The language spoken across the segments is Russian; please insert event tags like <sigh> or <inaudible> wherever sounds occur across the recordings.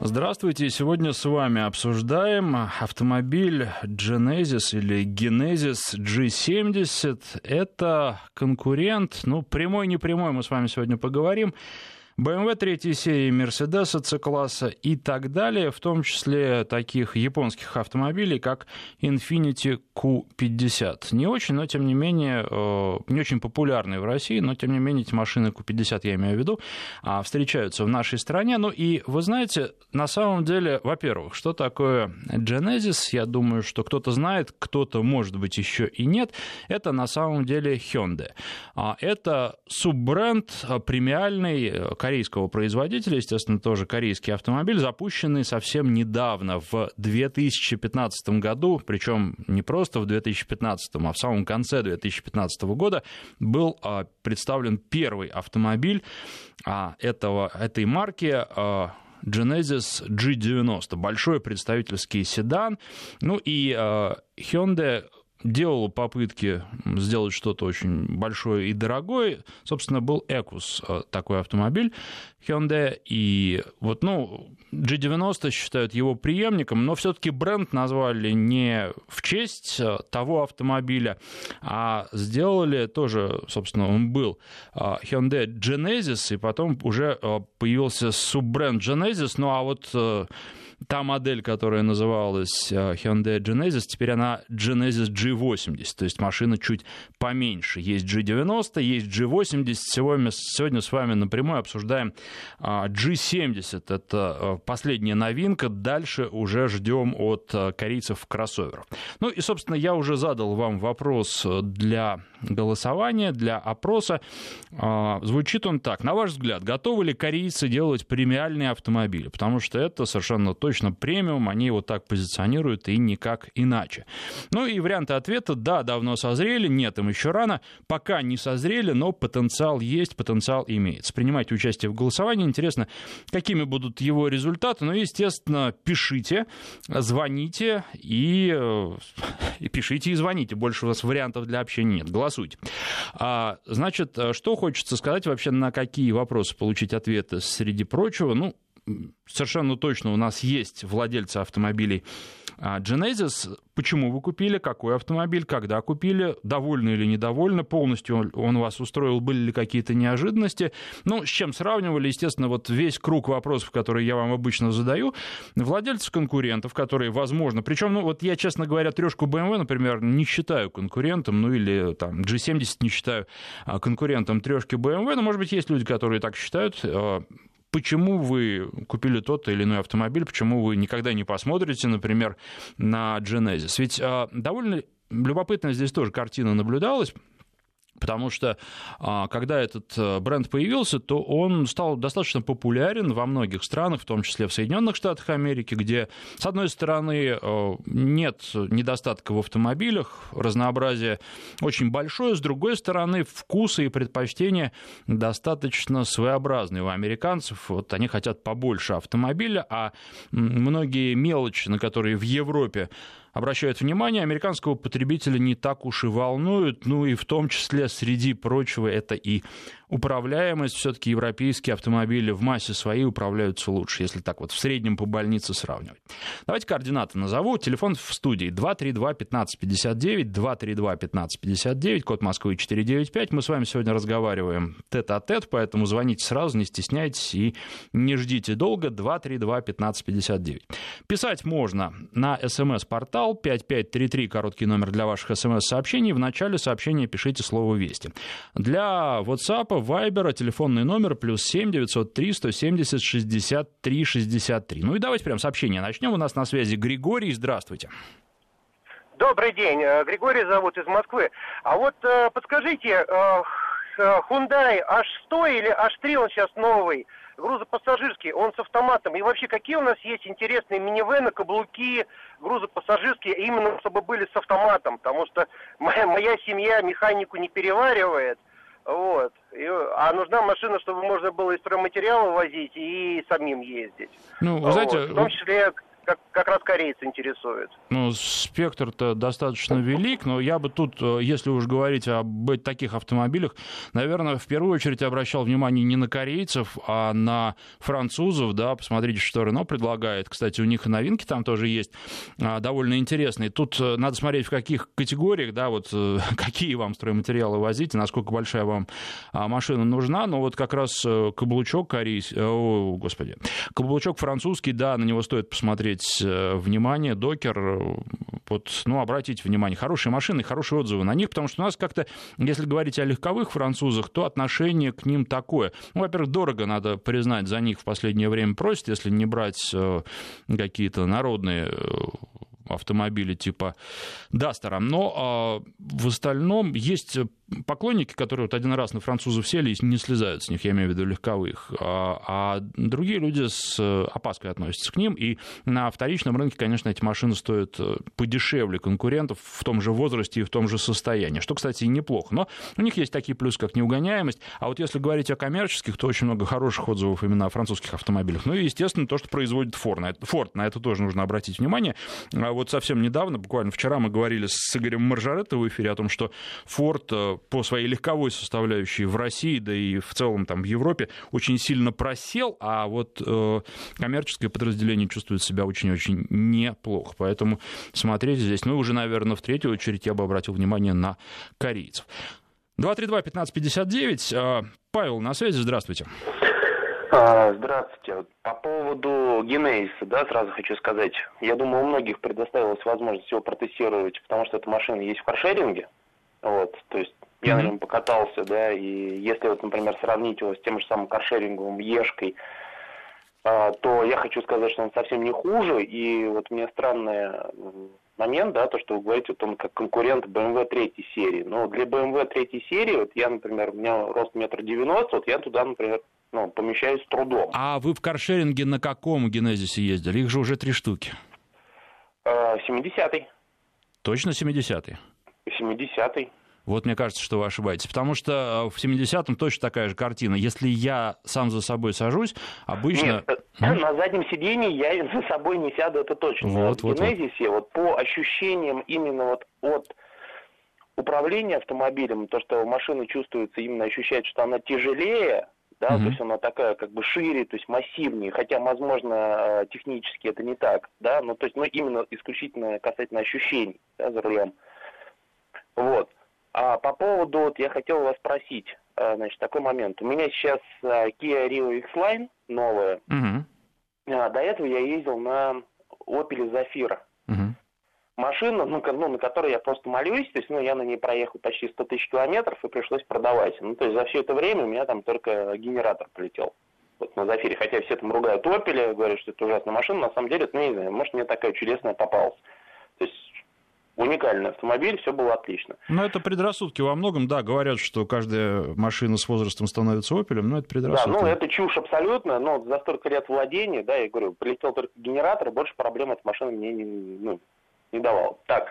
Здравствуйте. Сегодня с вами обсуждаем автомобиль Genesis или Genesis G70. Это конкурент, ну, прямой, не прямой, мы с вами сегодня поговорим. BMW третьей серии, Mercedes C-класса и так далее, в том числе таких японских автомобилей, как Infiniti Q50. Не очень, но тем не менее, э, не очень популярные в России, но тем не менее эти машины Q50, я имею в виду, а, встречаются в нашей стране. Ну и вы знаете, на самом деле, во-первых, что такое Genesis, я думаю, что кто-то знает, кто-то, может быть, еще и нет, это на самом деле Hyundai. А, это суббренд э, премиальный, э, корейского производителя, естественно, тоже корейский автомобиль, запущенный совсем недавно, в 2015 году, причем не просто в 2015, а в самом конце 2015 года был а, представлен первый автомобиль а, этого, этой марки Genesis G90, большой представительский седан. Ну и Hyundai делала попытки сделать что-то очень большое и дорогое. Собственно, был Экус, э, такой автомобиль Hyundai. И вот, ну, G90 считают его преемником, но все-таки бренд назвали не в честь э, того автомобиля, а сделали тоже, собственно, он был э, Hyundai Genesis, и потом уже появился суббренд Genesis, ну а вот та модель, которая называлась э, Hyundai Genesis, теперь она Genesis G80, то есть машина чуть поменьше. Есть G90, есть G80. Сегодня, сегодня с вами напрямую обсуждаем а, G70. Это э, последняя новинка. Дальше уже ждем от э, корейцев кроссоверов. Ну и, собственно, я уже задал вам вопрос для голосования, для опроса. Звучит он так. На ваш взгляд, готовы ли корейцы делать премиальные автомобили? Потому что это совершенно точно премиум, они его так позиционируют и никак иначе. Ну и варианты ответа «да, давно созрели», «нет, им еще рано», «пока не созрели, но потенциал есть, потенциал имеется». Принимайте участие в голосовании. Интересно, какими будут его результаты. Ну, естественно, пишите, звоните и, э, и пишите и звоните. Больше у вас вариантов для общения нет голосуйте. А, значит, что хочется сказать вообще, на какие вопросы получить ответы среди прочего? Ну, совершенно точно у нас есть владельцы автомобилей а, Genesis. Почему вы купили, какой автомобиль, когда купили, довольны или недовольны, полностью он вас устроил, были ли какие-то неожиданности. Ну, с чем сравнивали, естественно, вот весь круг вопросов, которые я вам обычно задаю, владельцев конкурентов, которые, возможно, причем, ну, вот я, честно говоря, трешку BMW, например, не считаю конкурентом, ну, или там G70 не считаю а, конкурентом трешки BMW, но, может быть, есть люди, которые так считают, а, почему вы купили тот или иной автомобиль, почему вы никогда не посмотрите, например, на Genesis. Ведь а, довольно любопытная здесь тоже картина наблюдалась. Потому что а, когда этот э, бренд появился, то он стал достаточно популярен во многих странах, в том числе в Соединенных Штатах Америки, где, с одной стороны, э, нет недостатка в автомобилях, разнообразие очень большое, с другой стороны, вкусы и предпочтения достаточно своеобразные у американцев. Вот они хотят побольше автомобиля, а многие мелочи, на которые в Европе обращают внимание, американского потребителя не так уж и волнуют, ну и в том числе, среди прочего, это и управляемость, все-таки европейские автомобили в массе своей управляются лучше, если так вот в среднем по больнице сравнивать. Давайте координаты назову. Телефон в студии 232-1559, 232-1559, код Москвы 495. Мы с вами сегодня разговариваем тет-а-тет, поэтому звоните сразу, не стесняйтесь и не ждите долго. 232-1559. Писать можно на смс-портал 5533, короткий номер для ваших смс-сообщений. В начале сообщения пишите слово «Вести». Для WhatsApp WhatsApp, Viber, телефонный номер плюс 7 903 170 63 63. Ну и давайте прям сообщение начнем. У нас на связи Григорий. Здравствуйте. Добрый день. Э, Григорий зовут из Москвы. А вот э, подскажите, э, Hyundai H100 или H3, он сейчас новый, грузопассажирский, он с автоматом. И вообще, какие у нас есть интересные минивены, каблуки, грузопассажирские, именно чтобы были с автоматом, потому что моя, моя семья механику не переваривает. Вот. И, а нужна машина, чтобы можно было из стройматериала возить и самим ездить. Ну, вы знаете... Вот. В том числе как, как раз корейцы интересует. Ну, спектр-то достаточно велик, но я бы тут, э, если уж говорить об таких автомобилях, наверное, в первую очередь обращал внимание не на корейцев, а на французов, да, посмотрите, что Рено предлагает. Кстати, у них и новинки там тоже есть а, довольно интересные. Тут э, надо смотреть, в каких категориях, да, вот э, <laughs> какие вам стройматериалы возить, насколько большая вам а, машина нужна, но вот как раз каблучок корейский, о, господи, каблучок французский, да, на него стоит посмотреть внимание, докер, вот, ну, обратите внимание, хорошие машины, хорошие отзывы на них, потому что у нас как-то, если говорить о легковых французах, то отношение к ним такое. Ну, во-первых, дорого, надо признать, за них в последнее время просят, если не брать э, какие-то народные э, автомобили типа Дастера. Но э, в остальном есть поклонники, которые вот один раз на французов сели и не слезают с них, я имею в виду легковых, а, а другие люди с опаской относятся к ним, и на вторичном рынке, конечно, эти машины стоят э, подешевле конкурентов в том же возрасте и в том же состоянии, что, кстати, и неплохо, но у них есть такие плюсы, как неугоняемость, а вот если говорить о коммерческих, то очень много хороших отзывов именно о французских автомобилях, ну и, естественно, то, что производит Ford, на это, Ford, на это тоже нужно обратить внимание, а вот совсем недавно, буквально вчера мы говорили с Игорем Маржаретто в эфире о том, что Ford э, по своей легковой составляющей в России, да и в целом там в Европе очень сильно просел, а вот э, коммерческое подразделение чувствует себя очень-очень неплохо. Поэтому смотреть здесь, ну, уже, наверное, в третью очередь я бы обратил внимание на корейцев. 232-1559. Э, Павел на связи, здравствуйте. А, здравствуйте. По поводу Генезиса, да, сразу хочу сказать. Я думаю, у многих предоставилась возможность его протестировать, потому что эта машина есть в каршеринге. Вот, то есть я mm-hmm. на нем покатался, да, и если вот, например, сравнить его с тем же самым каршеринговым Ешкой, а, то я хочу сказать, что он совсем не хуже, и вот мне странный момент, да, то, что вы говорите, вот он как конкурент BMW третьей серии. Но для BMW третьей серии, вот я, например, у меня рост метр девяносто, вот я туда, например, ну, помещаюсь с трудом. А вы в каршеринге на каком генезисе ездили? Их же уже три штуки. 70-й. А, Точно 70-й? 70-й. Вот мне кажется, что вы ошибаетесь. Потому что э, в 70-м точно такая же картина. Если я сам за собой сажусь, обычно... Нет, а? на заднем сидении я за собой не сяду, это точно. Вот, в Генезисе, вот. вот по ощущениям именно вот от управления автомобилем, то, что машина чувствуется, именно ощущает, что она тяжелее, да, mm-hmm. то есть она такая как бы шире, то есть массивнее, хотя, возможно, э, технически это не так, да, но то есть, ну, именно исключительно касательно ощущений, да, за рулем. Вот. А по поводу, вот я хотел вас спросить, э, значит, такой момент. У меня сейчас э, Kia Rio X-Line новая. Угу. До этого я ездил на Opel Zafira. Угу. Машина, ну, ну, на которой я просто молюсь, то есть, ну, я на ней проехал почти 100 тысяч километров и пришлось продавать. Ну, то есть, за все это время у меня там только генератор полетел. Вот на Зафире, хотя все там ругают Opel, говорят, что это ужасная машина, на самом деле, ну, не знаю, может, мне такая чудесная попалась. То есть, уникальный автомобиль, все было отлично. Ну, это предрассудки во многом, да, говорят, что каждая машина с возрастом становится опелем, но это предрассудки. Да, ну, это чушь абсолютно, но за столько лет владения, да, я говорю, прилетел только генератор, больше проблем эта машина мне не, ну, не давала. Так,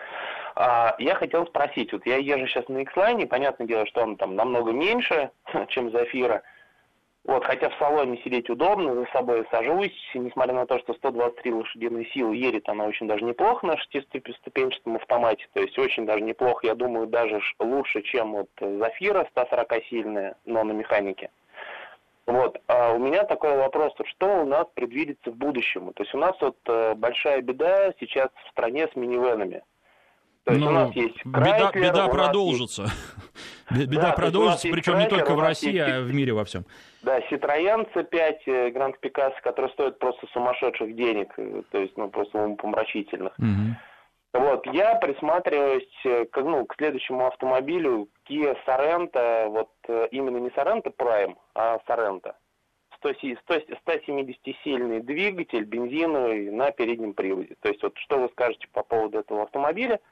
а, я хотел спросить, вот я езжу сейчас на X-Line, понятное дело, что он там намного меньше, <laughs> чем Зафира, вот, хотя в салоне сидеть удобно, за собой сажусь, несмотря на то, что 123 лошадиные силы едет она очень даже неплохо на шестиступенчатом автомате, то есть очень даже неплохо, я думаю, даже лучше, чем вот Зафира 140-сильная, но на механике. Вот, а у меня такой вопрос, что у нас предвидится в будущем? То есть у нас вот э, большая беда сейчас в стране с минивенами. То есть ну, у нас есть Крайклер, беда, беда продолжится. Есть... <laughs> Беда да, продолжится, причем не только в России, а в мире во всем. Да, Citroёn C5 Grand Picasso, который стоит просто сумасшедших денег, э, то есть, ну, просто умопомрачительных. Угу. Вот, я присматриваюсь к, ну, к следующему автомобилю Kia Sorento, вот э, именно не Sorento Prime, а Sorento. 170-сильный двигатель бензиновый на переднем приводе. То есть вот что вы скажете по поводу этого автомобиля –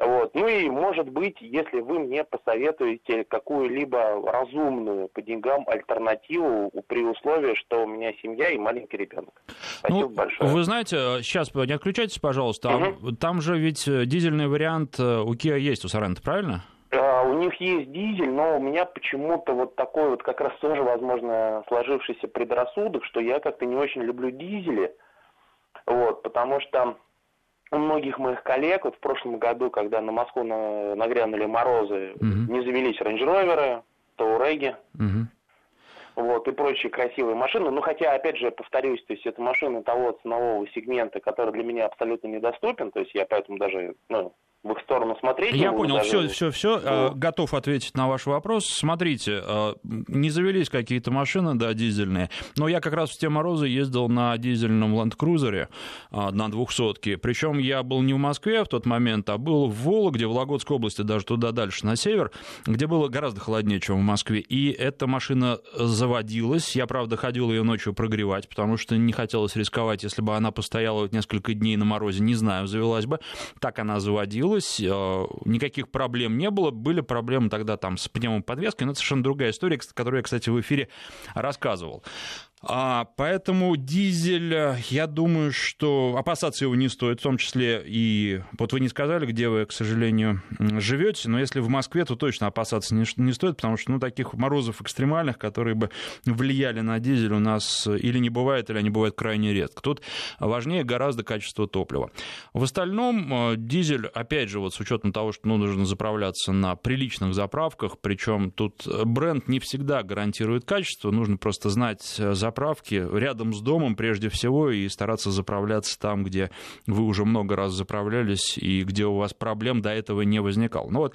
вот. Ну и, может быть, если вы мне посоветуете какую-либо разумную по деньгам альтернативу при условии, что у меня семья и маленький ребенок. Спасибо ну, большое. Вы знаете, сейчас не отключайтесь, пожалуйста. Угу. Там же ведь дизельный вариант э, у Kia есть, у Sorento, правильно? А, у них есть дизель, но у меня почему-то вот такой вот как раз тоже, возможно, сложившийся предрассудок, что я как-то не очень люблю дизели. Вот, потому что у многих моих коллег, вот в прошлом году, когда на Москву нагрянули морозы, угу. не завелись рейндж-роверы, тауреги, угу. вот, и прочие красивые машины. Ну, хотя, опять же, повторюсь, то есть это машины того ценового сегмента, который для меня абсолютно недоступен, то есть я поэтому даже, ну, в их сторону смотреть. Я понял, даже... все, все, все. Ну... Готов ответить на ваш вопрос. Смотрите, а, не завелись какие-то машины, да, дизельные, но я как раз в те морозы ездил на дизельном Land Cruiser а, на двухсотке. Причем я был не в Москве в тот момент, а был в Вологде, в Вологодской области, даже туда дальше, на север, где было гораздо холоднее, чем в Москве. И эта машина заводилась. Я, правда, ходил ее ночью прогревать, потому что не хотелось рисковать, если бы она постояла вот несколько дней на морозе, не знаю, завелась бы. Так она заводилась получилось, э, никаких проблем не было. Были проблемы тогда там с пневмоподвеской, но это совершенно другая история, которую я, кстати, в эфире рассказывал. А, поэтому дизель, э, я думаю, что опасаться его не стоит, в том числе и... Вот вы не сказали, где вы, к сожалению, живете, но если в Москве, то точно опасаться не, не стоит, потому что ну, таких морозов экстремальных, которые бы влияли на дизель, у нас или не бывает, или они бывают крайне редко. Тут важнее гораздо качество топлива. В остальном э, дизель, опять же, вот с учетом того, что ну, нужно заправляться на приличных заправках, причем тут бренд не всегда гарантирует качество, нужно просто знать э, заправку, заправки рядом с домом прежде всего и стараться заправляться там, где вы уже много раз заправлялись и где у вас проблем до этого не возникало. Ну вот,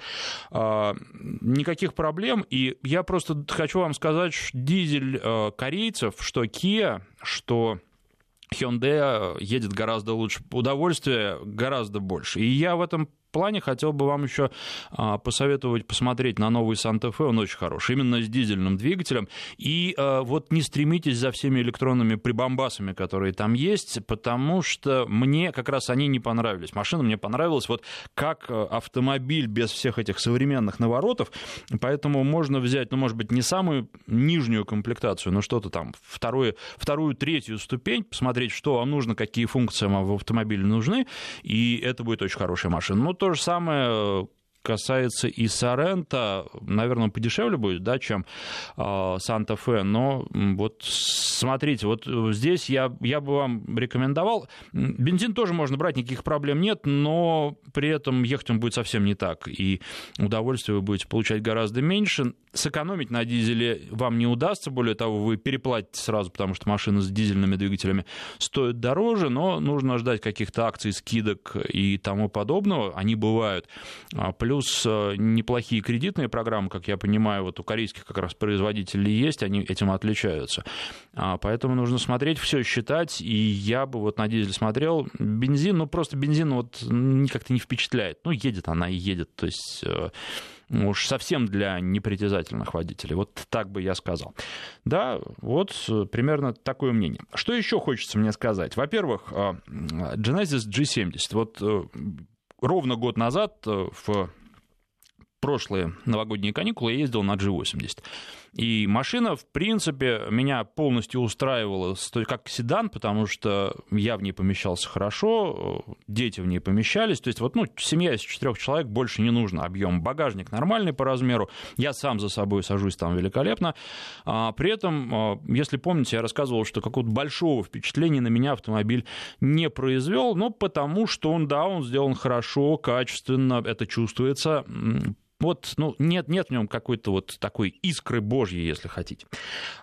э, никаких проблем, и я просто хочу вам сказать, что дизель э, корейцев, что Kia, что Hyundai едет гораздо лучше, удовольствия гораздо больше. И я в этом плане хотел бы вам еще а, посоветовать посмотреть на новый Санта-Фе, он очень хороший, именно с дизельным двигателем. И а, вот не стремитесь за всеми электронными прибамбасами, которые там есть, потому что мне как раз они не понравились. Машина мне понравилась вот как а, автомобиль без всех этих современных наворотов, поэтому можно взять, ну, может быть, не самую нижнюю комплектацию, но что-то там, вторую, вторую, третью ступень, посмотреть, что вам нужно, какие функции вам в автомобиле нужны, и это будет очень хорошая машина. Ну, то же самое касается и Сорента, наверное, подешевле будет, да, чем э, Санта-Фе, но вот смотрите, вот здесь я, я бы вам рекомендовал, бензин тоже можно брать, никаких проблем нет, но при этом ехать он будет совсем не так, и удовольствие вы будете получать гораздо меньше, сэкономить на дизеле вам не удастся, более того, вы переплатите сразу, потому что машины с дизельными двигателями стоят дороже, но нужно ждать каких-то акций, скидок и тому подобного, они бывают. А, плюс э, неплохие кредитные программы, как я понимаю, вот у корейских как раз производителей есть, они этим отличаются. А, поэтому нужно смотреть, все считать, и я бы вот на дизель смотрел. Бензин, ну просто бензин вот как-то не впечатляет. Ну, едет она и едет, то есть э, уж совсем для непритязательных водителей. Вот так бы я сказал. Да, вот примерно такое мнение. Что еще хочется мне сказать? Во-первых, э, Genesis G70. Вот э, ровно год назад э, в прошлые новогодние каникулы я ездил на G80. И машина, в принципе, меня полностью устраивала как седан, потому что я в ней помещался хорошо, дети в ней помещались. То есть вот, ну, семья из четырех человек больше не нужно. Объем багажник нормальный по размеру. Я сам за собой сажусь там великолепно. А, при этом, а, если помните, я рассказывал, что какого-то большого впечатления на меня автомобиль не произвел, но потому что он, да, он сделан хорошо, качественно, это чувствуется вот, ну, нет, нет в нем какой-то вот такой искры божьей, если хотите.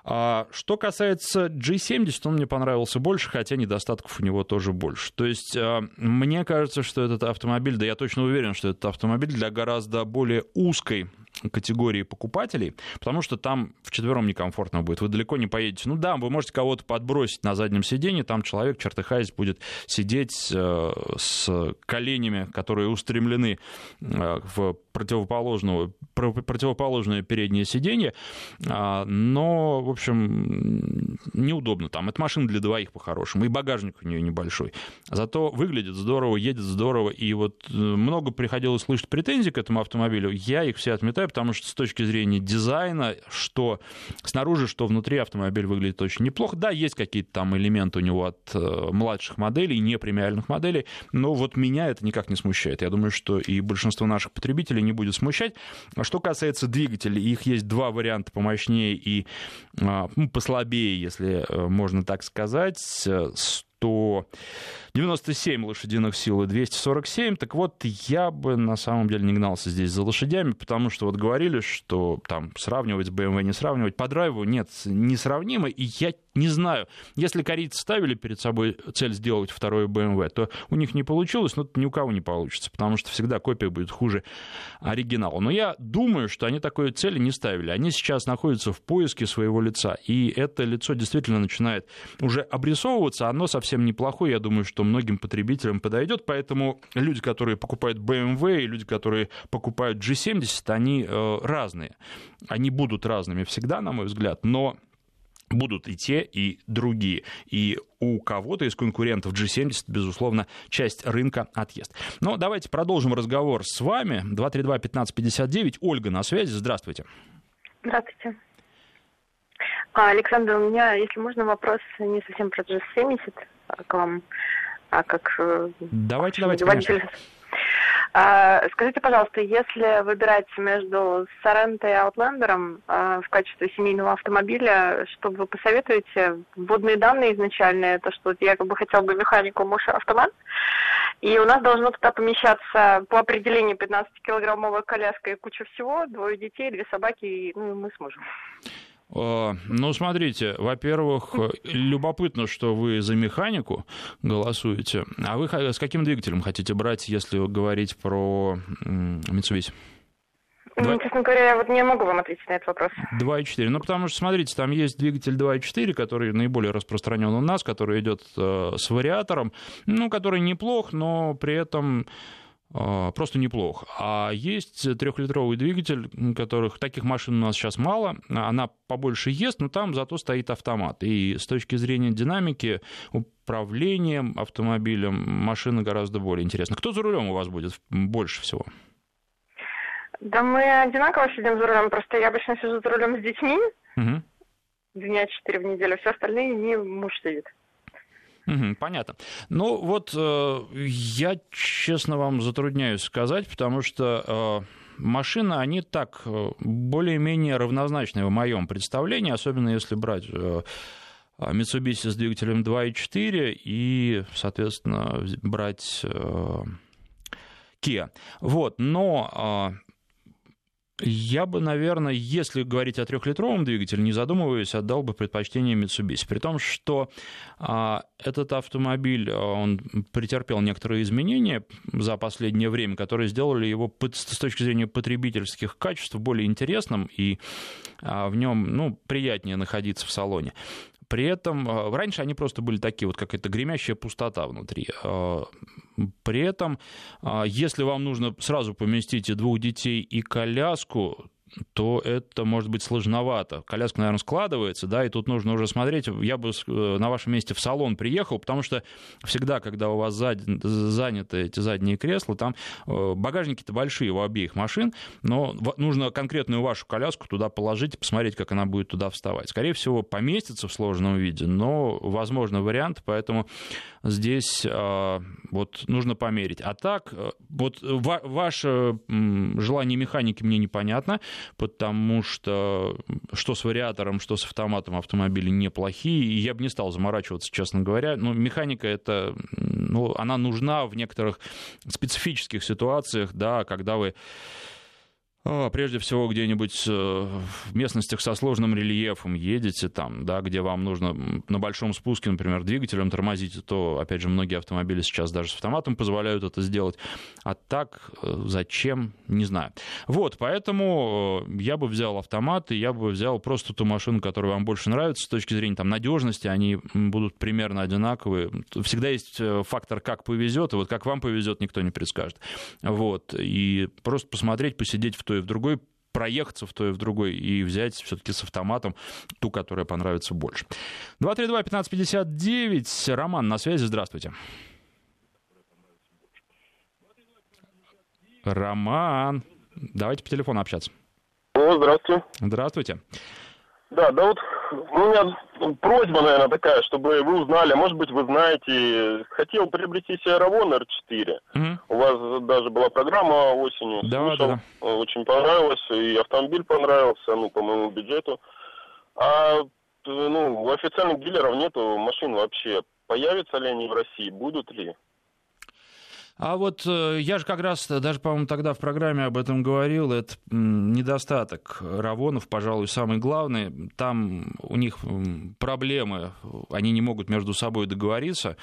А, что касается G70, он мне понравился больше, хотя недостатков у него тоже больше. То есть, а, мне кажется, что этот автомобиль, да я точно уверен, что этот автомобиль для гораздо более узкой категории покупателей, потому что там вчетвером некомфортно будет, вы далеко не поедете. Ну да, вы можете кого-то подбросить на заднем сиденье, там человек, чертыхаясь, будет сидеть э, с коленями, которые устремлены э, в противоположную, противоположное переднее сиденье, но, в общем, неудобно там. Это машина для двоих по-хорошему, и багажник у нее небольшой. Зато выглядит здорово, едет здорово, и вот э, много приходилось слышать претензий к этому автомобилю, я их все отметаю, потому что с точки зрения дизайна, что снаружи, что внутри автомобиль выглядит очень неплохо. Да, есть какие-то там элементы у него от э, младших моделей, не премиальных моделей, но вот меня это никак не смущает. Я думаю, что и большинство наших потребителей не будет смущать. А что касается двигателей, их есть два варианта помощнее и а, ну, послабее, если э, можно так сказать 197 лошадиных сил и 247. Так вот, я бы на самом деле не гнался здесь за лошадями, потому что вот говорили, что там сравнивать с BMW не сравнивать. По драйву нет, несравнимо, и я не знаю. Если корейцы ставили перед собой цель сделать второе BMW, то у них не получилось, но ни у кого не получится, потому что всегда копия будет хуже оригинала. Но я думаю, что они такой цели не ставили. Они сейчас находятся в поиске своего лица, и это лицо действительно начинает уже обрисовываться. Оно совсем неплохое, я думаю, что многим потребителям подойдет, поэтому люди, которые покупают BMW, и люди, которые покупают G70, они э, разные. Они будут разными всегда, на мой взгляд, но будут и те, и другие. И у кого-то из конкурентов G70, безусловно, часть рынка отъест. Но давайте продолжим разговор с вами. 232-1559. Ольга на связи. Здравствуйте. Здравствуйте. А, Александр, у меня, если можно, вопрос не совсем про G70 а к вам, а как... Э, давайте, давайте, конечно. А, скажите, пожалуйста, если выбирать между Соренто и Аутлендером а, в качестве семейного автомобиля, что вы посоветуете? Вводные данные изначальные, то, что я как бы хотел бы механику муж автомат, и у нас должно туда помещаться по определению 15-килограммовая коляска и куча всего, двое детей, две собаки, и ну, мы с мужем. А, ну, смотрите, во-первых, любопытно, что вы за механику голосуете. А вы с каким двигателем хотите брать, если говорить про Mitsubishi? Ну, честно говоря, я вот не могу вам ответить на этот вопрос. 2.4. Ну, потому что, смотрите, там есть двигатель 2.4, который наиболее распространен у нас, который идет э, с вариатором, ну, который неплох, но при этом просто неплох. А есть трехлитровый двигатель, которых таких машин у нас сейчас мало. Она побольше ест, но там зато стоит автомат. И с точки зрения динамики, управлением автомобилем машина гораздо более интересна. Кто за рулем у вас будет больше всего? Да мы одинаково сидим за рулем, просто я обычно сижу за рулем с детьми. Угу. Дня четыре в неделю, все остальные не муж сидит. Понятно. Ну вот э, я, честно вам затрудняюсь сказать, потому что э, машины, они так э, более-менее равнозначны в моем представлении, особенно если брать Mitsubishi с двигателем 2.4 и, соответственно, брать Kia. Вот, но я бы, наверное, если говорить о трехлитровом двигателе, не задумываясь, отдал бы предпочтение Mitsubishi. При том, что а, этот автомобиль, а, он претерпел некоторые изменения за последнее время, которые сделали его с точки зрения потребительских качеств более интересным, и а, в нем ну, приятнее находиться в салоне. При этом а, раньше они просто были такие, вот как это гремящая пустота внутри. А, при этом, а, если вам нужно сразу поместить и двух детей, и коляску, то это может быть сложновато. Коляска, наверное, складывается, да, и тут нужно уже смотреть. Я бы э, на вашем месте в салон приехал, потому что всегда, когда у вас зад... заняты эти задние кресла, там э, багажники-то большие у обеих машин, но нужно конкретную вашу коляску туда положить и посмотреть, как она будет туда вставать. Скорее всего, поместится в сложном виде, но возможно вариант, поэтому здесь э, вот нужно померить. А так, вот ваше желание механики мне непонятно потому что что с вариатором, что с автоматом автомобили неплохие, и я бы не стал заморачиваться, честно говоря. Но механика это, ну, она нужна в некоторых специфических ситуациях, да, когда вы прежде всего, где-нибудь э, в местностях со сложным рельефом едете, там, да, где вам нужно на большом спуске, например, двигателем тормозить, то, опять же, многие автомобили сейчас даже с автоматом позволяют это сделать. А так, э, зачем, не знаю. Вот, поэтому э, я бы взял автомат, и я бы взял просто ту машину, которая вам больше нравится с точки зрения там, надежности, они будут примерно одинаковые. Всегда есть фактор, как повезет, и вот как вам повезет, никто не предскажет. Вот, и просто посмотреть, посидеть в той и в другой, проехаться в той и в другой и взять все-таки с автоматом ту, которая понравится больше. 232-1559. Роман на связи. Здравствуйте. Роман. Давайте по телефону общаться. О, здравствуйте. Здравствуйте. Да, да вот у меня просьба, наверное, такая, чтобы вы узнали, может быть, вы знаете, хотел приобрести себе Равон R4. Угу. У вас даже была программа осенью. Да, Слушал, да. Очень понравилось, и автомобиль понравился, ну, по моему бюджету. А, ну, у официальных дилеров нету машин вообще Появятся ли они в России, будут ли? А вот э, я же как раз даже, по-моему, тогда в программе об этом говорил, это недостаток Равонов, пожалуй, самый главный. Там у них проблемы, они не могут между собой договориться,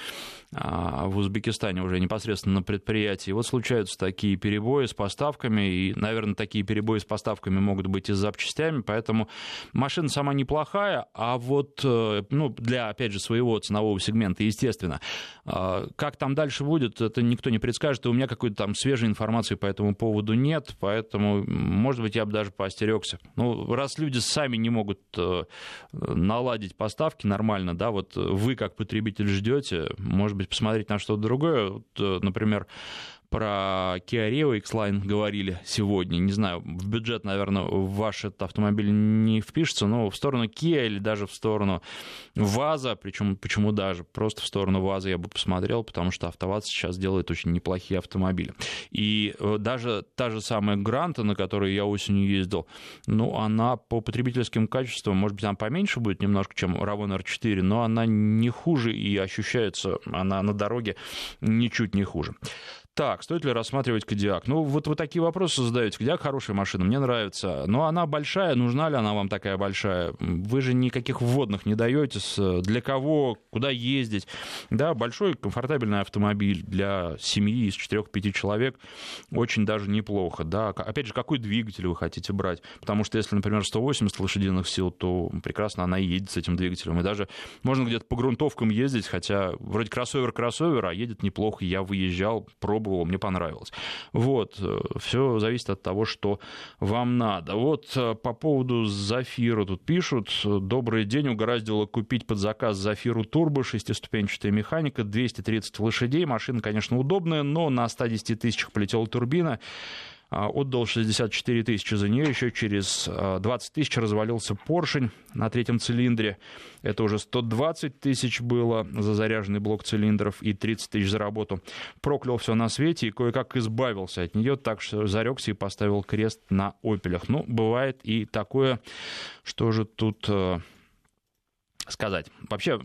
а в Узбекистане уже непосредственно на предприятии. Вот случаются такие перебои с поставками, и, наверное, такие перебои с поставками могут быть и с запчастями, поэтому машина сама неплохая, а вот э, ну, для, опять же, своего ценового сегмента, естественно. Как там дальше будет, это никто не предскажет, и у меня какой-то там свежей информации по этому поводу нет, поэтому, может быть, я бы даже поостерегся. Ну, раз люди сами не могут э, наладить поставки нормально, да, вот вы как потребитель ждете, может быть, посмотреть на что-то другое, вот, э, например, про Kia Rio X-Line говорили сегодня. Не знаю, в бюджет, наверное, ваш этот автомобиль не впишется, но в сторону Kia или даже в сторону ВАЗа, причем почему даже, просто в сторону ВАЗа я бы посмотрел, потому что АвтоВАЗ сейчас делает очень неплохие автомобили. И э, даже та же самая Гранта, на которой я осенью ездил, ну, она по потребительским качествам, может быть, она поменьше будет немножко, чем Равон R4, но она не хуже и ощущается она на дороге ничуть не хуже. Так, стоит ли рассматривать Кодиак? Ну, вот вы такие вопросы задаете. Кодиак хорошая машина, мне нравится. Но она большая, нужна ли она вам такая большая? Вы же никаких вводных не даете. Для кого, куда ездить? Да, большой комфортабельный автомобиль для семьи из 4-5 человек очень даже неплохо. Да, опять же, какой двигатель вы хотите брать? Потому что если, например, 180 лошадиных сил, то прекрасно она и едет с этим двигателем. И даже можно где-то по грунтовкам ездить, хотя вроде кроссовер-кроссовер, а едет неплохо. Я выезжал, пробовал пробовал, мне понравилось. Вот, э, все зависит от того, что вам надо. Вот э, по поводу Зафира тут пишут. Добрый день, угораздило купить под заказ Зафиру Турбо, шестиступенчатая механика, 230 лошадей. Машина, конечно, удобная, но на 110 тысячах полетела турбина. А, отдал 64 тысячи за нее, еще через 20 а, тысяч развалился поршень на третьем цилиндре. Это уже 120 тысяч было за заряженный блок цилиндров и 30 тысяч за работу. Проклял все на свете и кое-как избавился от нее, так что зарекся и поставил крест на опелях. Ну, бывает и такое, что же тут э, сказать. Вообще,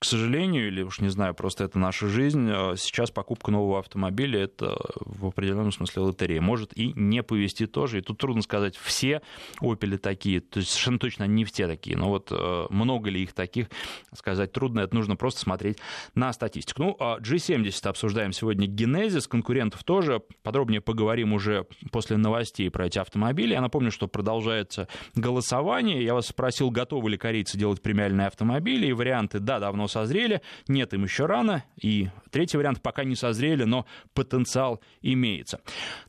к сожалению, или уж не знаю, просто это наша жизнь, э, сейчас покупка нового автомобиля – это в определенном смысле лотерея. Может и не повезти тоже, и тут трудно сказать, все Opel такие, то есть совершенно точно не все такие, но вот э, много ли их таких, сказать трудно, это нужно просто смотреть на статистику. Ну, а G70 обсуждаем сегодня Genesis, конкурентов тоже, подробнее поговорим уже после новостей про эти автомобили. Я напомню, что продолжается голосование, я вас спросил, готовы ли корейцы делать премиальные автомобили, и варианты «да, давно созрели, нет, им еще рано, и третий вариант пока не созрели, но потенциал имеется.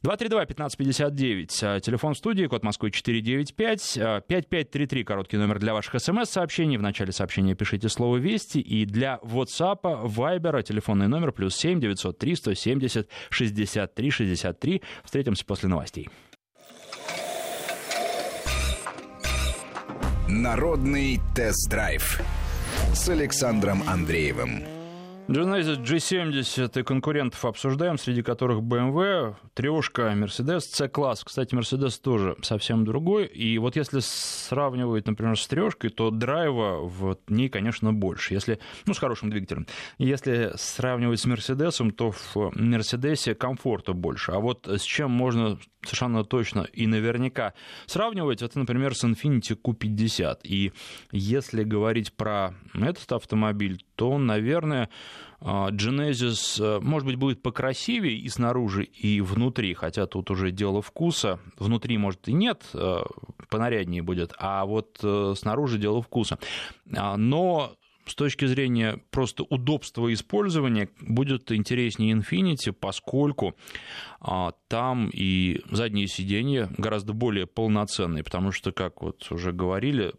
232-1559, э, телефон студии, код Москвы 495, 5533, э, короткий номер для ваших смс-сообщений, в начале сообщения пишите слово «Вести», и для WhatsApp, Viber, телефонный номер плюс 7 903 170 63 63. Встретимся после новостей. Народный тест-драйв с Александром Андреевым. Genesis G70 и конкурентов обсуждаем, среди которых BMW, трешка, Mercedes, C-класс. Кстати, Mercedes тоже совсем другой. И вот если сравнивать, например, с трешкой, то драйва в ней, конечно, больше. Если, ну, с хорошим двигателем. Если сравнивать с Мерседесом, то в Мерседесе комфорта больше. А вот с чем можно совершенно точно и наверняка сравнивать, это, например, с Infiniti Q50. И если говорить про этот автомобиль, то, наверное, Genesis, э, может быть, будет покрасивее и снаружи, и внутри, хотя тут уже дело вкуса. Внутри, может, и нет, э, понаряднее будет, а вот э, снаружи дело вкуса. А, но с точки зрения просто удобства использования будет интереснее Infinity, поскольку а, там и задние сиденья гораздо более полноценные, потому что, как вот уже говорили,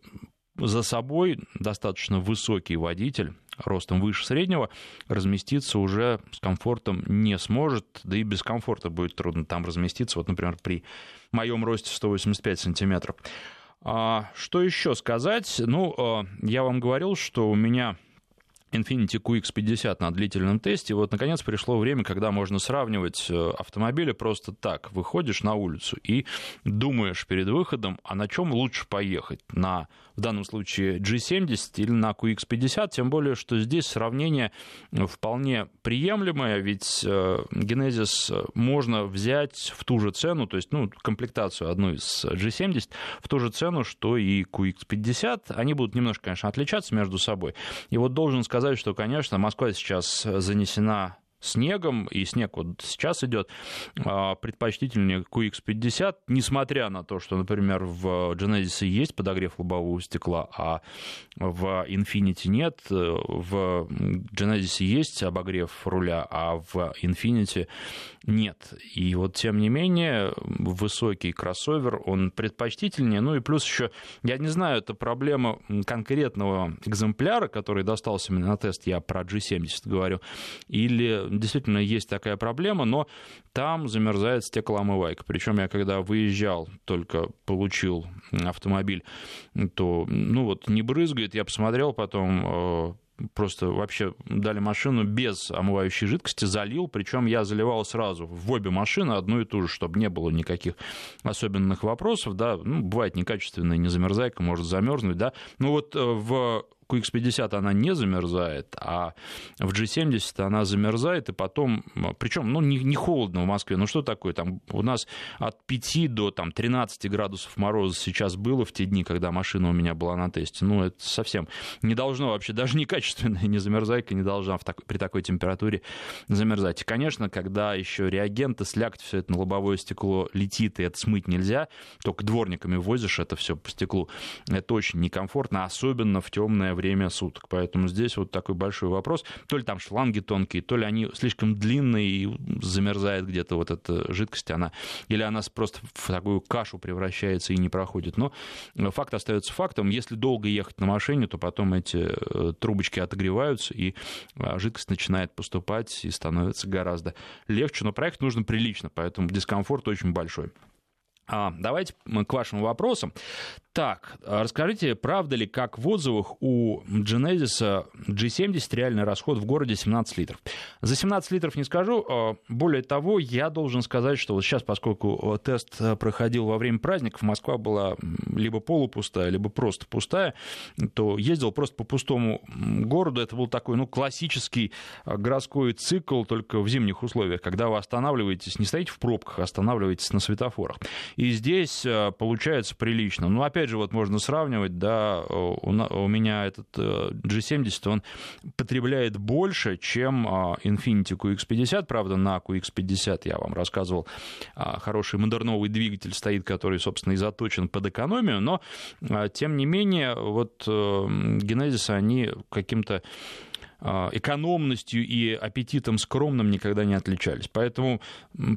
за собой достаточно высокий водитель, ростом выше среднего, разместиться уже с комфортом не сможет, да и без комфорта будет трудно там разместиться, вот, например, при моем росте 185 сантиметров. А, что еще сказать? Ну, а, я вам говорил, что у меня Infiniti QX50 на длительном тесте. Вот, наконец, пришло время, когда можно сравнивать э, автомобили просто так. Выходишь на улицу и думаешь перед выходом, а на чем лучше поехать? На, в данном случае, G70 или на QX50? Тем более, что здесь сравнение вполне приемлемое, ведь э, Genesis можно взять в ту же цену, то есть, ну, комплектацию одну из G70, в ту же цену, что и QX50. Они будут немножко, конечно, отличаться между собой. И вот должен сказать, сказать, что, конечно, Москва сейчас занесена снегом, и снег вот сейчас идет, а, предпочтительнее QX50, несмотря на то, что, например, в Genesis есть подогрев лобового стекла, а в Infinity нет, в Genesis есть обогрев руля, а в Infinity нет. И вот, тем не менее, высокий кроссовер, он предпочтительнее, ну и плюс еще, я не знаю, это проблема конкретного экземпляра, который достался мне на тест, я про G70 говорю, или действительно есть такая проблема, но там замерзает стеклоомывайка. Причем я когда выезжал, только получил автомобиль, то, ну вот, не брызгает. Я посмотрел потом, э, просто вообще дали машину без омывающей жидкости, залил, причем я заливал сразу в обе машины одну и ту же, чтобы не было никаких особенных вопросов, да, ну, бывает некачественная незамерзайка, может замерзнуть, да, ну вот э, в QX50 она не замерзает, а в G70 она замерзает, и потом, причем, ну, не, не холодно в Москве, ну, что такое, там у нас от 5 до там, 13 градусов мороза сейчас было в те дни, когда машина у меня была на тесте, ну, это совсем не должно вообще, даже некачественная не замерзайка не должна в так, при такой температуре замерзать. И, конечно, когда еще реагенты, слякоть, все это на лобовое стекло летит, и это смыть нельзя, только дворниками возишь это все по стеклу, это очень некомфортно, особенно в темное время время суток. Поэтому здесь вот такой большой вопрос. То ли там шланги тонкие, то ли они слишком длинные и замерзает где-то вот эта жидкость, она, или она просто в такую кашу превращается и не проходит. Но факт остается фактом. Если долго ехать на машине, то потом эти э, трубочки отогреваются, и а, жидкость начинает поступать и становится гораздо легче. Но проехать нужно прилично, поэтому дискомфорт очень большой. А, давайте к вашим вопросам. Так, а расскажите, правда ли, как в отзывах у Genesis G70 реальный расход в городе 17 литров? За 17 литров не скажу. А, более того, я должен сказать, что вот сейчас, поскольку тест проходил во время праздников, Москва была либо полупустая, либо просто пустая, то ездил просто по пустому городу. Это был такой, ну, классический городской цикл, только в зимних условиях, когда вы останавливаетесь, не стоите в пробках, останавливаетесь на светофорах. И здесь а, получается прилично. Ну, опять же, вот можно сравнивать, да, у, у меня этот э, G70, он потребляет больше, чем а, Infiniti QX50, правда, на QX50 я вам рассказывал, а, хороший модерновый двигатель стоит, который, собственно, и заточен под экономию, но, а, тем не менее, вот э, Genesis, они каким-то экономностью и аппетитом скромным никогда не отличались. Поэтому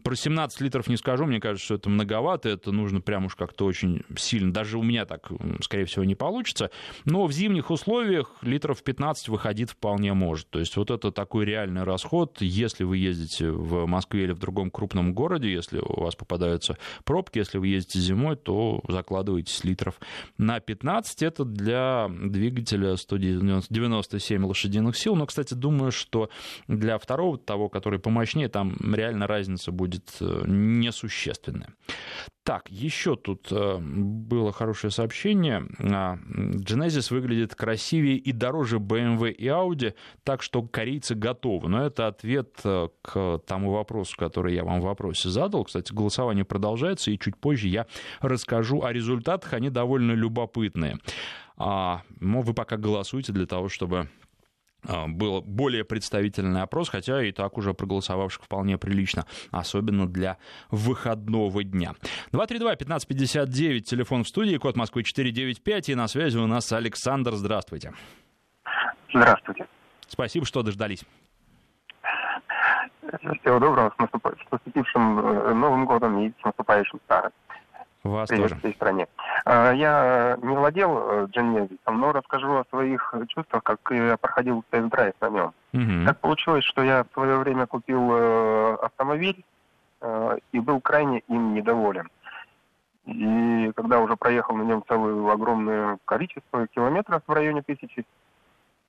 про 17 литров не скажу, мне кажется, что это многовато, это нужно прям уж как-то очень сильно. Даже у меня так, скорее всего, не получится. Но в зимних условиях литров 15 выходить вполне может. То есть вот это такой реальный расход. Если вы ездите в Москве или в другом крупном городе, если у вас попадаются пробки, если вы ездите зимой, то закладываетесь литров на 15. Это для двигателя 197 лошадиных сил но, кстати, думаю, что для второго, того, который помощнее, там реально разница будет э, несущественная. Так, еще тут э, было хорошее сообщение. А, Genesis выглядит красивее и дороже BMW и Audi, так что корейцы готовы. Но это ответ э, к тому вопросу, который я вам в вопросе задал. Кстати, голосование продолжается, и чуть позже я расскажу о результатах. Они довольно любопытные. А, ну, вы пока голосуйте для того, чтобы был более представительный опрос, хотя и так уже проголосовавших вполне прилично, особенно для выходного дня. 232-1559, телефон в студии, код Москвы 495, и на связи у нас Александр. Здравствуйте. Здравствуйте. Спасибо, что дождались. Всего доброго, с наступившим э, Новым годом и с наступающим старым. Вас Привет тоже. всей стране. А, я не владел Genesisом, но расскажу о своих чувствах, как я проходил тест-драйв на нем. Угу. Так получилось, что я в свое время купил э, автомобиль э, и был крайне им недоволен. И когда уже проехал на нем целое огромное количество километров в районе тысячи,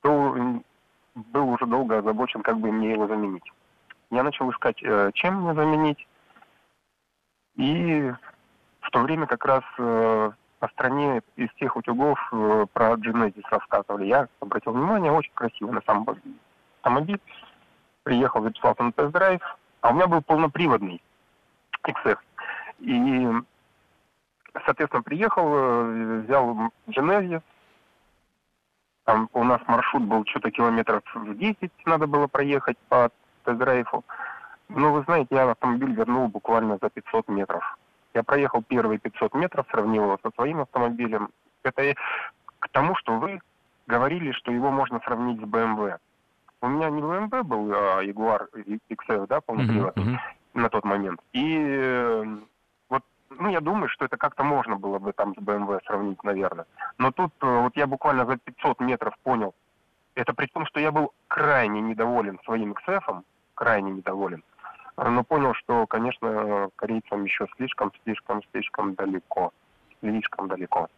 то был уже долго озабочен, как бы мне его заменить. Я начал искать, э, чем мне заменить. И в то время как раз э, по стране из тех утюгов э, про Genesis рассказывали. Я обратил внимание, очень красивый на деле автомобиль. Приехал, записался на тест-драйв, а у меня был полноприводный XF. И, соответственно, приехал, э, взял Genesis. Там у нас маршрут был что-то километров в 10 надо было проехать по тест-драйву. Ну, вы знаете, я автомобиль вернул буквально за 500 метров. Я проехал первые 500 метров, сравнил его со своим автомобилем. Это к тому, что вы говорили, что его можно сравнить с BMW. У меня не BMW был, а Jaguar XF, да, полноприводный uh-huh, uh-huh. на тот момент. И э, вот, ну, я думаю, что это как-то можно было бы там с BMW сравнить, наверное. Но тут э, вот я буквально за 500 метров понял, это при том, что я был крайне недоволен своим XF, крайне недоволен но понял, что, конечно, корейцам еще слишком, слишком, слишком далеко. Слишком далеко.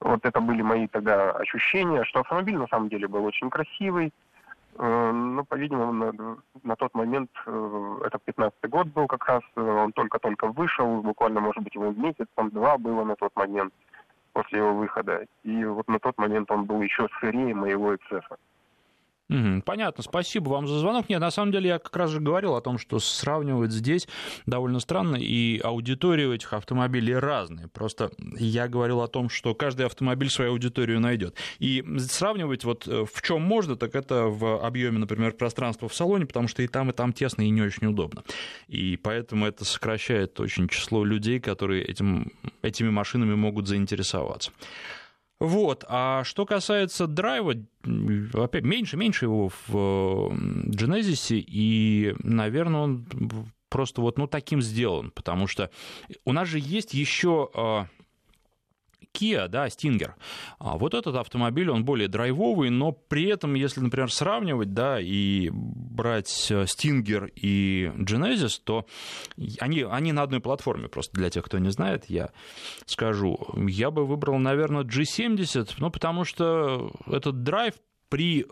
Вот это были мои тогда ощущения, что автомобиль на самом деле был очень красивый, э, но, по-видимому, на, на тот момент, э, это 15-й год был как раз, э, он только-только вышел, буквально, может быть, его месяц, там два было на тот момент после его выхода. И вот на тот момент он был еще сырее моего эксцесса. Понятно, спасибо вам за звонок. Нет, на самом деле я как раз же говорил о том, что сравнивать здесь довольно странно, и аудитории у этих автомобилей разные. Просто я говорил о том, что каждый автомобиль свою аудиторию найдет. И сравнивать вот э, в чем можно, так это в объеме, например, пространства в салоне, потому что и там, и там тесно, и не очень удобно. И поэтому это сокращает очень число людей, которые этим, этими машинами могут заинтересоваться. Вот. А что касается драйва, опять меньше, меньше его в Genesis, и, наверное, он просто вот ну, таким сделан, потому что у нас же есть еще а, Kia, да, Stinger. А вот этот автомобиль, он более драйвовый, но при этом, если, например, сравнивать, да, и брать э, Stinger и Genesis, то они, они на одной платформе, просто для тех, кто не знает, я скажу. Я бы выбрал, наверное, G70, ну, потому что этот драйв при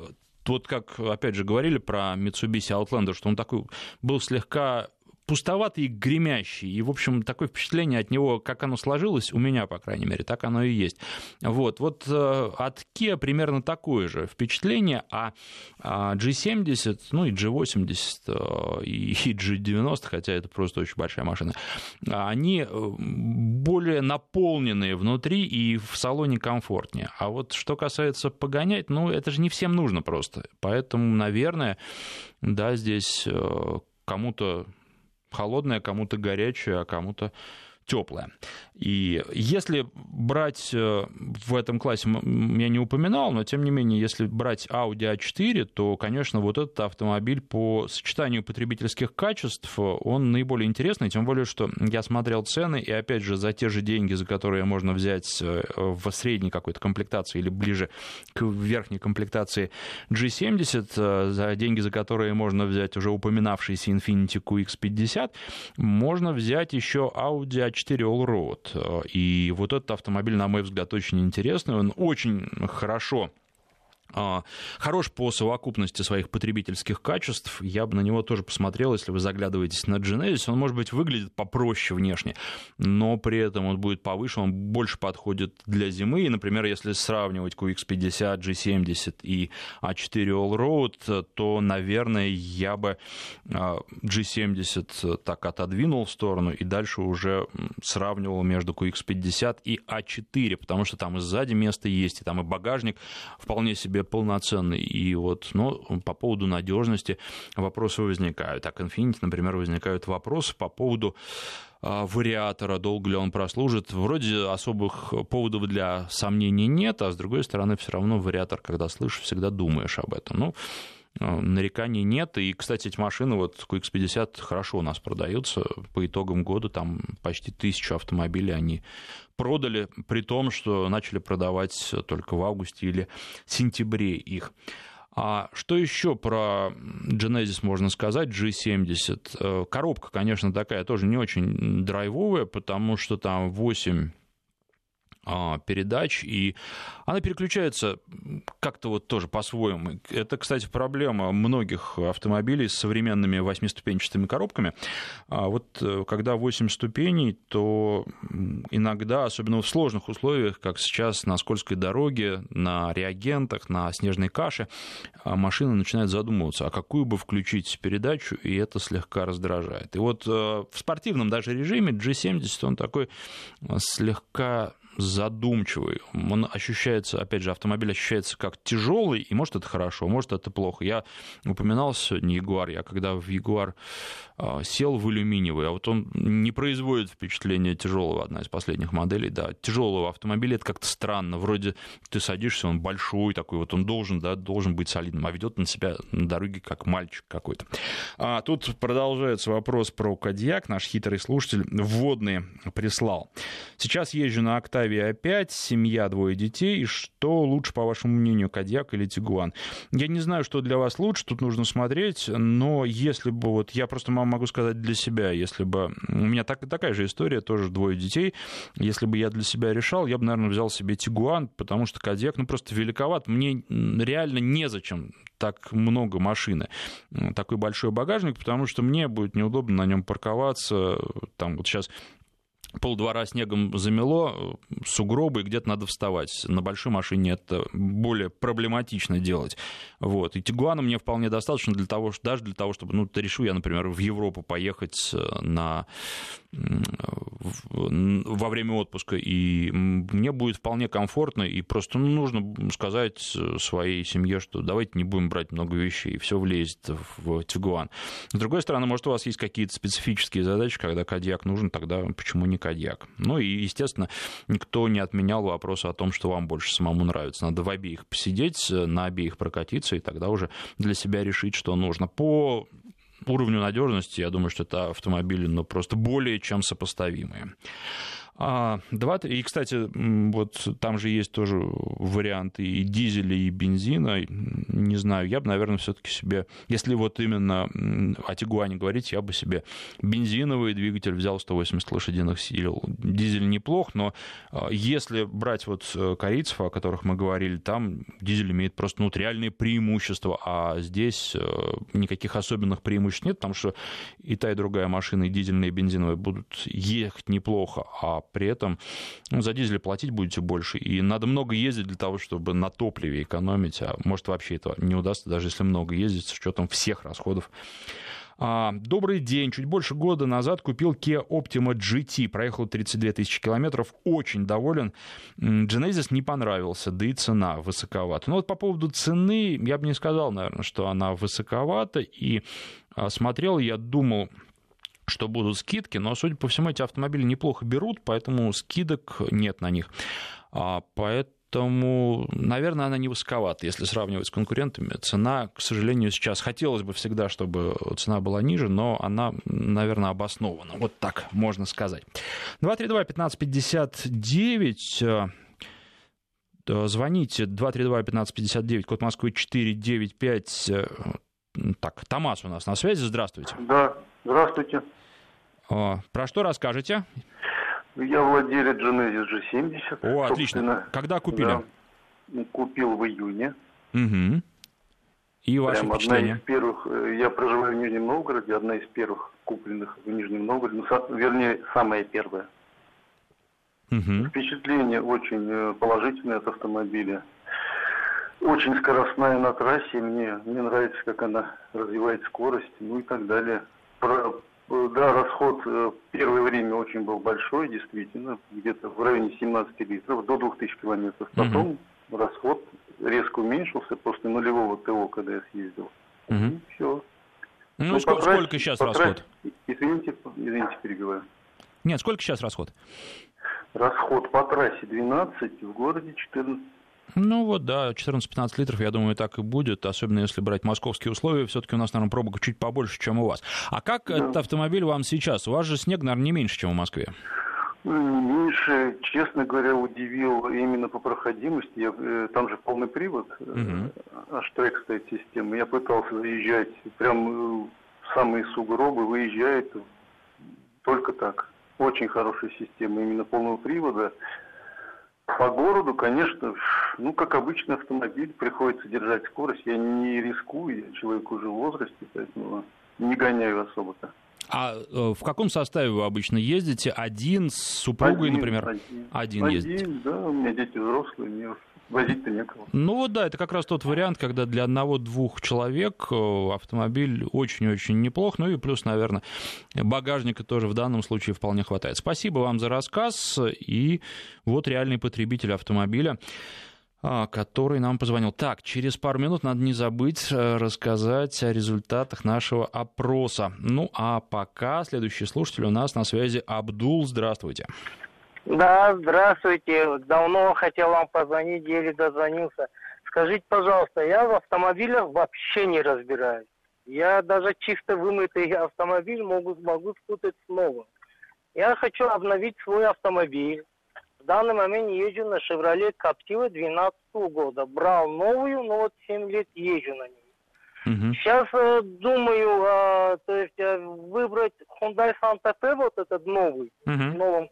вот как, опять же, говорили про Mitsubishi Outlander, что он такой был слегка пустоватый и гремящий. И, в общем, такое впечатление от него, как оно сложилось, у меня, по крайней мере, так оно и есть. Вот, вот э, от Kia примерно такое же впечатление, а G70, ну и G80, э, и G90, хотя это просто очень большая машина, они э, более наполненные внутри и в салоне комфортнее. А вот что касается погонять, ну, это же не всем нужно просто. Поэтому, наверное, да, здесь кому-то холодное, кому-то горячее, а кому-то теплое. И если брать э, в этом классе, я не упоминал, но тем не менее, если брать Audi A4, то, конечно, вот этот автомобиль по сочетанию потребительских качеств, он наиболее интересный, тем более, что я смотрел цены, и опять же, за те же деньги, за которые можно взять э, в средней какой-то комплектации или ближе к верхней комплектации G70, э, за деньги, за которые можно взять уже упоминавшийся Infiniti QX50, можно взять еще Audi A4 Allroad. И вот этот автомобиль, на мой взгляд, очень интересный. Он очень хорошо хорош по совокупности своих потребительских качеств. Я бы на него тоже посмотрел, если вы заглядываетесь на Genesis. Он, может быть, выглядит попроще внешне, но при этом он будет повыше, он больше подходит для зимы. И, например, если сравнивать QX50, G70 и A4 Allroad, то, наверное, я бы а, G70 так отодвинул в сторону и дальше уже сравнивал между QX50 и A4, потому что там и сзади место есть, и там и багажник вполне себе полноценный. И вот, ну, по поводу надежности вопросы возникают. Так, Infinity, например, возникают вопросы по поводу а, вариатора, долго ли он прослужит. Вроде особых поводов для сомнений нет, а с другой стороны, все равно вариатор, когда слышишь, всегда думаешь об этом. Ну, а, нареканий нет. И, кстати, эти машины, вот QX50 хорошо у нас продаются. По итогам года там почти тысячу автомобилей они продали, при том, что начали продавать только в августе или сентябре их. А что еще про Genesis можно сказать, G70? Э, коробка, конечно, такая тоже не очень драйвовая, потому что там 8 а, передач, и она переключается как-то вот тоже по-своему. Это, кстати, проблема многих автомобилей с современными восьмиступенчатыми коробками. А вот э, когда 8 ступеней, то иногда, особенно в сложных условиях, как сейчас на скользкой дороге, на реагентах, на снежной каше, а, машина начинает задумываться, а какую бы включить передачу, и это слегка раздражает. И вот э, в спортивном даже режиме G70, он такой э, слегка задумчивый. Он ощущается, опять же, автомобиль ощущается как тяжелый, и может это хорошо, может это плохо. Я упоминал сегодня Ягуар, я когда в Ягуар а, сел в алюминиевый, а вот он не производит впечатление тяжелого, одна из последних моделей, да, тяжелого автомобиля, это как-то странно, вроде ты садишься, он большой такой, вот он должен, да, должен быть солидным, а ведет на себя на дороге как мальчик какой-то. А тут продолжается вопрос про Кадьяк, наш хитрый слушатель вводные прислал. Сейчас езжу на Октаве Октавия опять, семья, двое детей. И что лучше, по вашему мнению, Кадьяк или Тигуан? Я не знаю, что для вас лучше, тут нужно смотреть, но если бы вот, я просто могу сказать для себя, если бы, у меня так, такая же история, тоже двое детей, если бы я для себя решал, я бы, наверное, взял себе Тигуан, потому что Кадьяк, ну, просто великоват, мне реально незачем так много машины, такой большой багажник, потому что мне будет неудобно на нем парковаться. Там вот сейчас полдвора снегом замело, сугробы, и где-то надо вставать. На большой машине это более проблематично делать. Вот. И Тигуана мне вполне достаточно для того, даже для того, чтобы, ну, решу я, например, в Европу поехать э, на во время отпуска, и мне будет вполне комфортно, и просто ну, нужно сказать своей семье, что давайте не будем брать много вещей, и все влезет в Тигуан. С другой стороны, может, у вас есть какие-то специфические задачи, когда кадьяк нужен, тогда почему не кадьяк? Ну и, естественно, никто не отменял вопрос о том, что вам больше самому нравится. Надо в обеих посидеть, на обеих прокатиться, и тогда уже для себя решить, что нужно. По уровню надежности, я думаю, что это автомобили, ну, просто более чем сопоставимые. А, два, и, кстати, вот там же есть тоже варианты и дизеля, и бензина. Не знаю, я бы, наверное, все-таки себе, если вот именно о Тигуане говорить, я бы себе бензиновый двигатель взял 180 лошадиных сил. Дизель неплох, но а, если брать вот э, корейцев, о которых мы говорили, там дизель имеет просто ну, реальные преимущества, а здесь э, никаких особенных преимуществ нет, потому что и та, и другая машина, и дизельная, и бензиновая будут ехать неплохо, а при этом ну, за дизель платить будете больше, и надо много ездить для того, чтобы на топливе экономить, а может вообще этого не удастся, даже если много ездить, с учетом всех расходов а, Добрый день. Чуть больше года назад купил Kia Optima GT. Проехал 32 тысячи километров. Очень доволен. Genesis не понравился, да и цена высоковата. Но вот по поводу цены, я бы не сказал, наверное, что она высоковата. И а, смотрел, я думал, что будут скидки, но, судя по всему, эти автомобили неплохо берут, поэтому скидок нет на них. А, поэтому, наверное, она не высоковата, если сравнивать с конкурентами. Цена, к сожалению, сейчас хотелось бы всегда, чтобы цена была ниже, но она, наверное, обоснована. Вот так можно сказать. 232-1559. Э, звоните 232-1559, код Москвы 495. Э, так, Томас у нас на связи. Здравствуйте. Да, Здравствуйте. О, про что расскажете? Я владелец Genesis G70. О, отлично. Когда купили? Да, купил в июне. Угу. И ваши Прям впечатления? Одна из первых, э, я проживаю в Нижнем Новгороде, одна из первых купленных в Нижнем Новгороде, ну, вернее, самая первая. Угу. Впечатление очень э, положительное от автомобиля. Очень скоростная на трассе, мне, мне нравится, как она развивает скорость, ну и так далее. Про, да, расход э, первое время очень был большой, действительно, где-то в районе 17 литров, до 2000 километров. Потом угу. расход резко уменьшился после нулевого ТО, когда я съездил. Угу. Все. Ну, ну сколько, сколько сейчас расход? Извините, извините, перебиваю. Нет, сколько сейчас расход? Расход по трассе 12, в городе 14. Ну вот, да, 14-15 литров, я думаю, так и будет, особенно если брать московские условия, все-таки у нас, наверное, пробок чуть побольше, чем у вас. А как да. этот автомобиль вам сейчас? У вас же снег, наверное, не меньше, чем в Москве. Меньше, честно говоря, удивил именно по проходимости. Я, э, там же полный привод, угу. аж трек стоит система. Я пытался заезжать прям в самые сугробы, выезжает только так. Очень хорошая система именно полного привода. По городу, конечно, ну, как обычный автомобиль, приходится держать скорость. Я не рискую, я человек уже в возрасте, поэтому не гоняю особо-то. А э, в каком составе вы обычно ездите? Один с супругой, один, например? Один. Один, один ездите? да, у меня дети взрослые, мне возить-то некого. Ну вот да, это как раз тот вариант, когда для одного-двух человек э, автомобиль очень-очень неплох. Ну и плюс, наверное, багажника тоже в данном случае вполне хватает. Спасибо вам за рассказ. И вот реальный потребитель автомобиля а, который нам позвонил. Так, через пару минут надо не забыть э, рассказать о результатах нашего опроса. Ну, а пока следующий слушатель у нас на связи Абдул. Здравствуйте. Да, здравствуйте. Давно хотел вам позвонить, еле дозвонился. Скажите, пожалуйста, я в автомобилях вообще не разбираюсь. Я даже чисто вымытый автомобиль могу, могу спутать с новым. Я хочу обновить свой автомобиль. В данный момент езжу на Chevrolet Captiva 12 года. Брал новую, но вот 7 лет езжу на ней. Угу. Сейчас э, думаю, э, то есть э, выбрать Hyundai Santa Fe, вот этот новый, угу. в новом.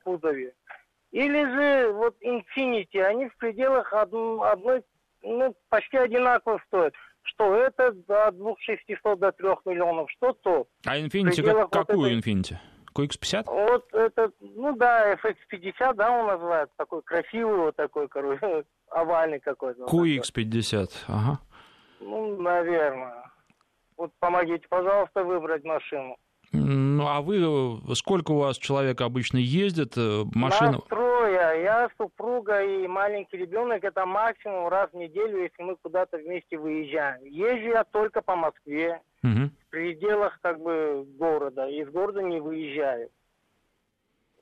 Или же вот Infinity, они в пределах одной, ну, почти одинаково стоят. Что это от 2600 до 3 миллионов, что то. А Infinity, как, какую вот Infinity? QX50? Вот это, ну да, FX50, да, он называется, такой красивый вот такой, короче, <laughs> овальный какой-то. QX50, ага. Ну, наверное. Вот помогите, пожалуйста, выбрать машину. Ну, а вы, э, сколько у вас человек обычно ездит? Э, машина? Нас трое. Я, супруга и маленький ребенок. Это максимум раз в неделю, если мы куда-то вместе выезжаем. Езжу я только по Москве, угу. в пределах как бы города. Из города не выезжаю.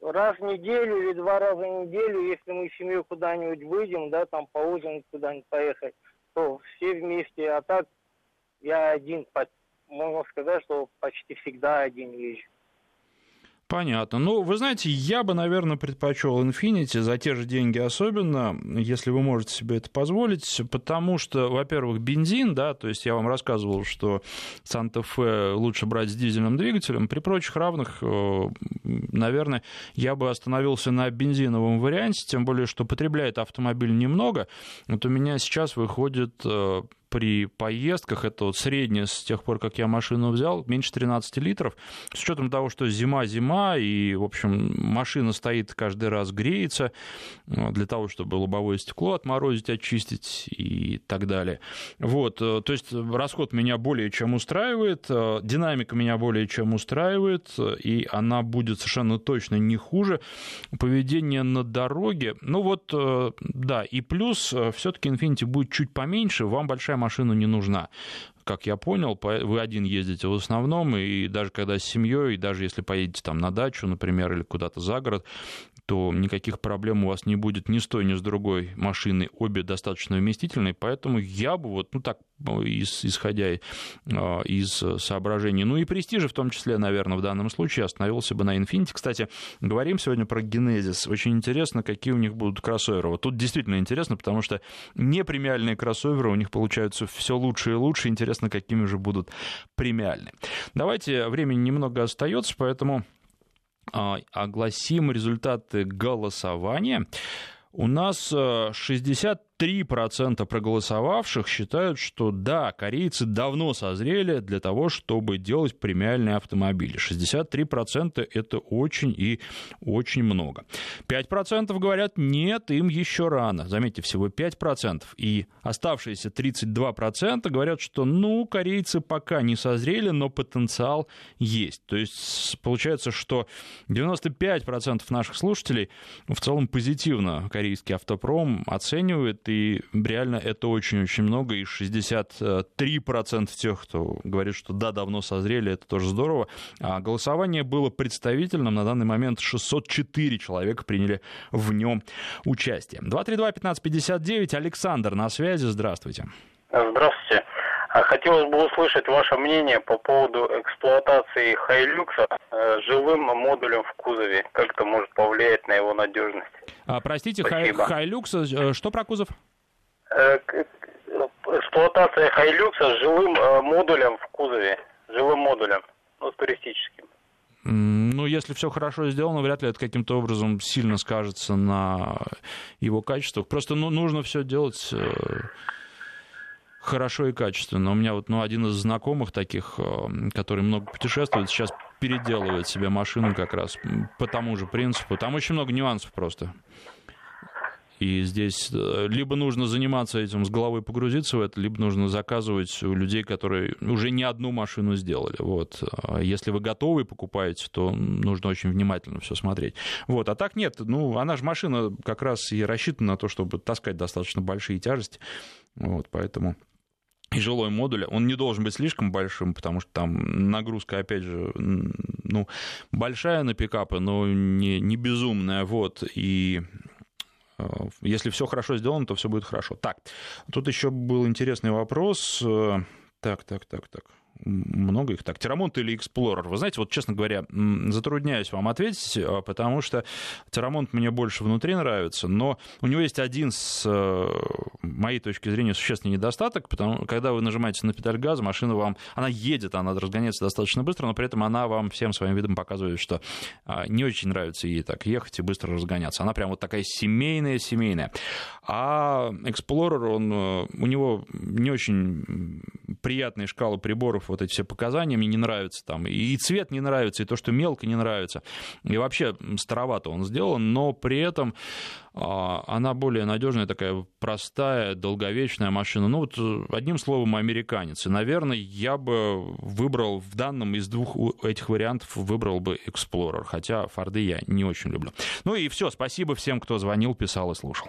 Раз в неделю или два раза в неделю, если мы с семьей куда-нибудь выйдем, да, там поужинать куда-нибудь поехать, то все вместе. А так я один можно сказать, что почти всегда один езжу. Понятно. Ну, вы знаете, я бы, наверное, предпочел Infinity за те же деньги особенно, если вы можете себе это позволить, потому что, во-первых, бензин, да, то есть я вам рассказывал, что Санта-Фе лучше брать с дизельным двигателем, при прочих равных, э, наверное, я бы остановился на бензиновом варианте, тем более, что потребляет автомобиль немного. Вот у меня сейчас выходит э, при поездках, это вот среднее с тех пор, как я машину взял, меньше 13 литров, с учетом того, что зима-зима, и, в общем, машина стоит каждый раз, греется, э, для того, чтобы лобовое стекло отморозить, очистить и так далее. Вот, э, то есть расход меня более чем устраивает, э, динамика меня более чем устраивает, и она будет совершенно точно не хуже. Поведение на дороге, ну вот, да, и плюс все-таки Infiniti будет чуть поменьше, вам большая машина не нужна. Как я понял, вы один ездите в основном, и даже когда с семьей, и даже если поедете там на дачу, например, или куда-то за город, то никаких проблем у вас не будет ни с той, ни с другой машины, обе достаточно вместительные, поэтому я бы вот, ну так, исходя а, из соображений, ну и престижа в том числе, наверное, в данном случае, остановился бы на Infiniti. Кстати, говорим сегодня про Genesis. Очень интересно, какие у них будут кроссоверы. Вот тут действительно интересно, потому что непремиальные кроссоверы у них получаются все лучше и лучше. Интересно, какими же будут премиальные. Давайте, времени немного остается, поэтому огласим результаты голосования. У нас 60 3% проголосовавших считают, что да, корейцы давно созрели для того, чтобы делать премиальные автомобили. 63% это очень и очень много. 5% говорят, нет, им еще рано. Заметьте, всего 5%. И оставшиеся 32% говорят, что ну, корейцы пока не созрели, но потенциал есть. То есть получается, что 95% наших слушателей в целом позитивно корейский автопром оценивает и реально это очень-очень много, и 63% тех, кто говорит, что да, давно созрели, это тоже здорово. А голосование было представительным, на данный момент 604 человека приняли в нем участие. 232-1559, Александр на связи, здравствуйте. Здравствуйте. А хотелось бы услышать ваше мнение по поводу эксплуатации Хайлюкса э, живым модулем в кузове. Как это может повлиять на его надежность? А, простите, Спасибо. Хайлюкса, э, что про кузов? Э, эксплуатация Хайлюкса с живым модулем в кузове. Живым модулем, ну, с туристическим. Ну, если все хорошо сделано, вряд ли это каким-то образом сильно скажется на его качествах. Просто ну, нужно все делать хорошо и качественно. У меня вот ну, один из знакомых таких, э, который много путешествует, сейчас переделывает себе машину как раз по тому же принципу. Там очень много нюансов просто. И здесь э, либо нужно заниматься этим, с головой погрузиться в это, либо нужно заказывать у людей, которые уже не одну машину сделали. Вот. А если вы готовы покупаете, то нужно очень внимательно все смотреть. Вот. А так нет, ну, она же машина как раз и рассчитана на то, чтобы таскать достаточно большие тяжести. Вот, поэтому и жилой модуль, он не должен быть слишком большим, потому что там нагрузка, опять же, ну, большая на пикапы, но не, не безумная, вот, и э, если все хорошо сделано, то все будет хорошо. Так, тут еще был интересный вопрос. Э, так, так, так, так много их так. Терамонт или Explorer? Вы знаете, вот, честно говоря, затрудняюсь вам ответить, а, потому что Терамонт мне больше внутри нравится, но у него есть один, с э, моей точки зрения, существенный недостаток, потому когда вы нажимаете на педаль газа, машина вам, она едет, она разгоняется достаточно быстро, но при этом она вам всем своим видом показывает, что а, не очень нравится ей так ехать и быстро разгоняться. Она прям вот такая семейная-семейная. А Explorer, он, э, у него не очень приятные шкалы приборов, вот эти все показания мне не нравятся там, и цвет не нравится, и то, что мелко не нравится, и вообще старовато он сделан, но при этом а, она более надежная, такая простая, долговечная машина. Ну вот одним словом, американец. И, наверное, я бы выбрал в данном из двух этих вариантов выбрал бы Explorer, хотя Форды я не очень люблю. Ну и все, спасибо всем, кто звонил, писал и слушал.